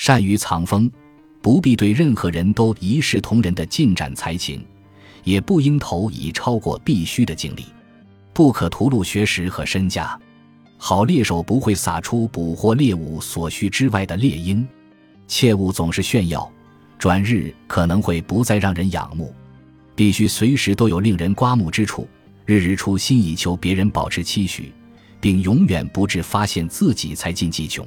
善于藏锋不必对任何人都一视同仁的进展才情也不应投以超过必须的精力不可屠戮学识和身价好猎手不会撒出捕获猎物所需之外的猎鹰。切勿总是炫耀转日可能会不再让人仰慕必须随时都有令人刮目之处。日日出心以求别人保持期许并永远不至发现自己才尽技穷。